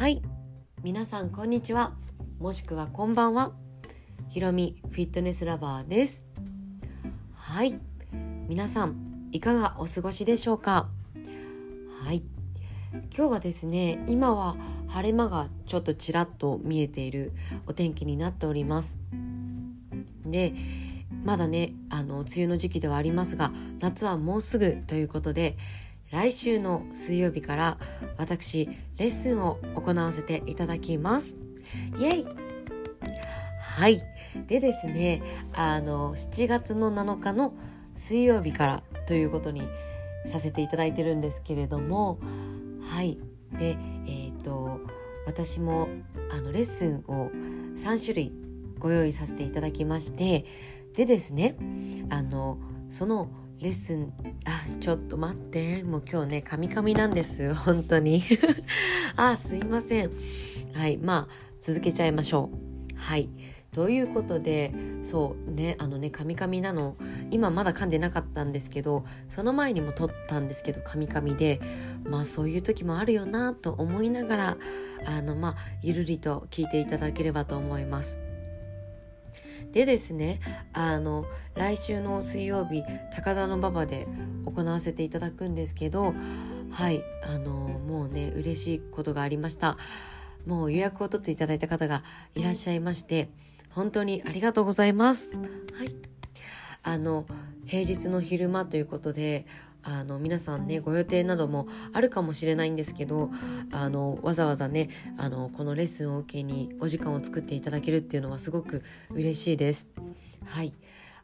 はい。皆さんこんにちは。もしくはこんばんは。ひろみフィットネスラバーです。はい。皆さんいかがお過ごしでしょうか？はい。今日はですね今は晴れ間がちょっとちらっと見えているお天気になっております。でまだねあの梅雨の時期ではありますが夏はもうすぐということで来週の水曜日から私レッスンを行わせていただきます。イエイ。はい。でですねあの7月の7日の水曜日からということにさせていただいてるんですけれどもはい。でえっ、ー、と私もあのレッスンを3種類ご用意させていただきましてでですねあのそのレッスンあちょっと待って。もう今日ねカミカミなんです 本当に。あすいません。はいまあ続けちゃいましょう。はい。ということでそうねあのねカミカミなの。今まだ噛んでなかったんですけどその前にも撮ったんですけどカミカミで。まあそういう時もあるよなと思いながらあのまあゆるりと聞いていただければと思います。でですねあの来週の水曜日高田馬場で行わせていただくんですけどはいあのもうね嬉しいことがありました。もう予約を取っていただいた方がいらっしゃいまして本当にありがとうございます。はい。あの平日の昼間ということであの皆さんねご予定などもあるかもしれないんですけどあのわざわざねあのこのレッスンを受けにお時間を作っていただけるっていうのはすごく嬉しいです。はい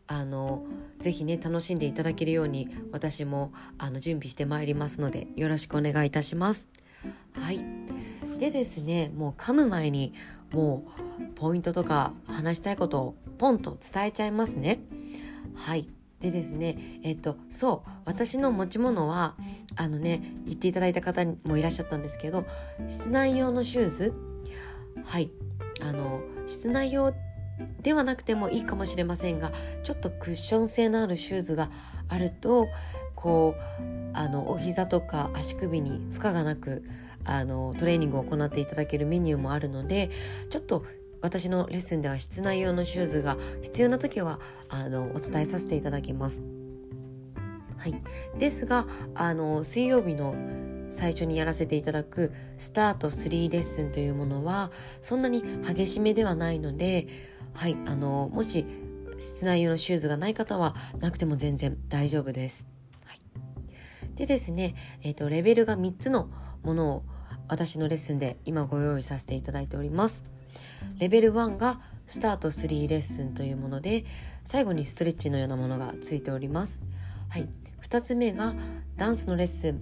あのぜひね楽しんでいただけるように私もあの準備してまいりますのでよろしくお願いいたします。はいでですねもう噛む前にもうポイントとか話したいことをポンと伝えちゃいますね。はいでですねえっとそう私の持ち物はあのね言っていただいた方もいらっしゃったんですけど室内用のシューズ。はい。あの室内用ではなくてもいいかもしれませんがちょっとクッション性のあるシューズがあるとこうあのお膝とか足首に負荷がなくあのトレーニングを行っていただけるメニューもあるのでちょっと私のレッスンでは室内用のシューズが必要な時はあのお伝えさせていただきます。はい、ですがあの水曜日の最初にやらせていただくスタート3レッスンというものはそんなに激しめではないので、はい、あのもし室内用のシューズがない方はなくても全然大丈夫です。はい、でですね、えーとレベルが3つのものを私のレッスンで今ご用意させていただいております。レベル1がスタート3レッスンというもので最後にストレッチのようなものがついております。はい、2つ目がダンスのレッスン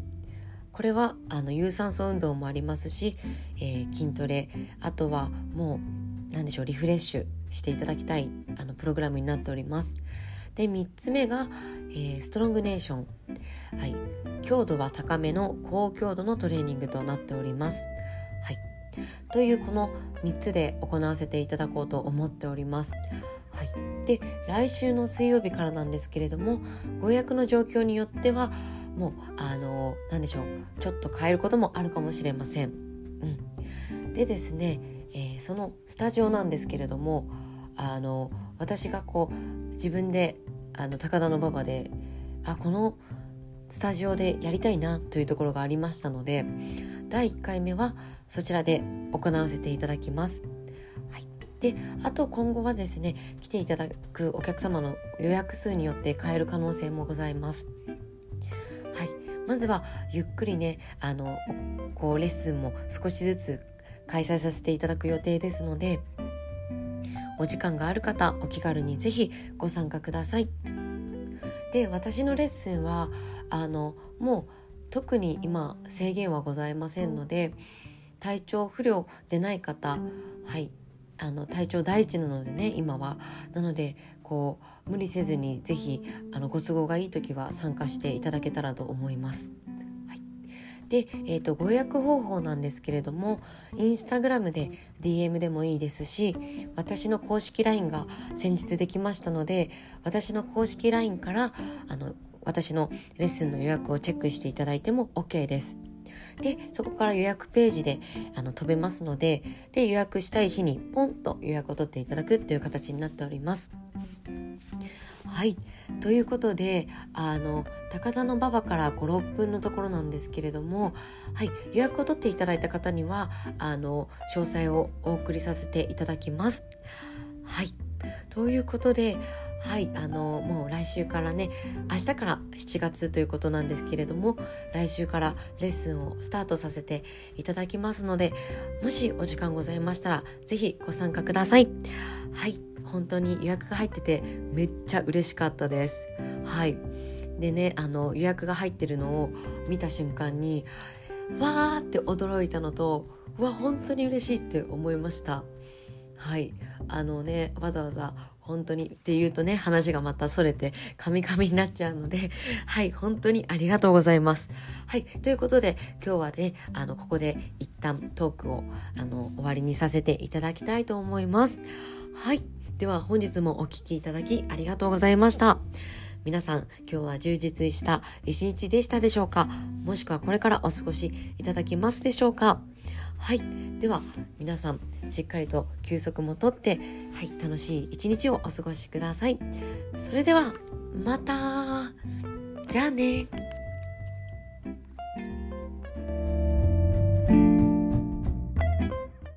これはあの有酸素運動もありますし、えー、筋トレあとはもう何でしょうリフレッシュしていただきたいあのプログラムになっております。で3つ目が、えー、ストロングネーション、はい、強度は高めの高強度のトレーニングとなっております。というこの3つで行わせていただこうと思っております。はい、で来週の水曜日からなんですけれどもご予約の状況によってはもうあの何でしょうちょっと変えることもあるかもしれません。うん、でですね、えー、そのスタジオなんですけれどもあの私がこう自分であの高田馬場であこのスタジオでやりたいなというところがありましたので第1回目はそちらで行わせていただきます。はい、であと今後はですね来ていただくお客様の予約数によって変える可能性もございます。はい、まずはゆっくりねあのこうレッスンも少しずつ開催させていただく予定ですのでお時間がある方お気軽にぜひご参加ください。で私のレッスンはあのもう特に今制限はございませんので体調不良でない方はいあの体調第一なのでね今は。なのでこう無理せずに是非あのご都合がいい時は参加していただけたらと思います。はい、で、えーと、ご予約方法なんですけれどもインスタグラムで DM でもいいですし私の公式 LINE が先日できましたので私の公式 LINE からあの私のレッスンの予約をチェックしていただいても OK です。でそこから予約ページであの飛べますのでで予約したい日にポンと予約を取っていただくという形になっております。はいということであの高田馬場から56分のところなんですけれども、はい、予約を取っていただいた方にはあの詳細をお送りさせていただきます。はいということではいあのもう来週からね明日から7月ということなんですけれども来週からレッスンをスタートさせていただきますのでもしお時間ございましたら是非ご参加ください。はい本当に予約が入っててめっちゃ嬉しかったです。はい。でね、あの予約が入ってるのを見た瞬間に、わーって驚いたのと、わ、本当に嬉しいって思いました。はい。あのね、わざわざ本当にって言うとね、話がまたそれて、カミカミになっちゃうので、はい、本当にありがとうございます。はい、ということで、今日はね、あの、ここで一旦トークを、あの、終わりにさせていただきたいと思います。はい。では本日もお聴きいただきありがとうございました。皆さん、今日は充実した一日でしたでしょうか？もしくはこれからお過ごしいただきますでしょうか？はい。では、皆さん、しっかりと休息もとって、はい、楽しい一日をお過ごしください。それでは、またじゃあね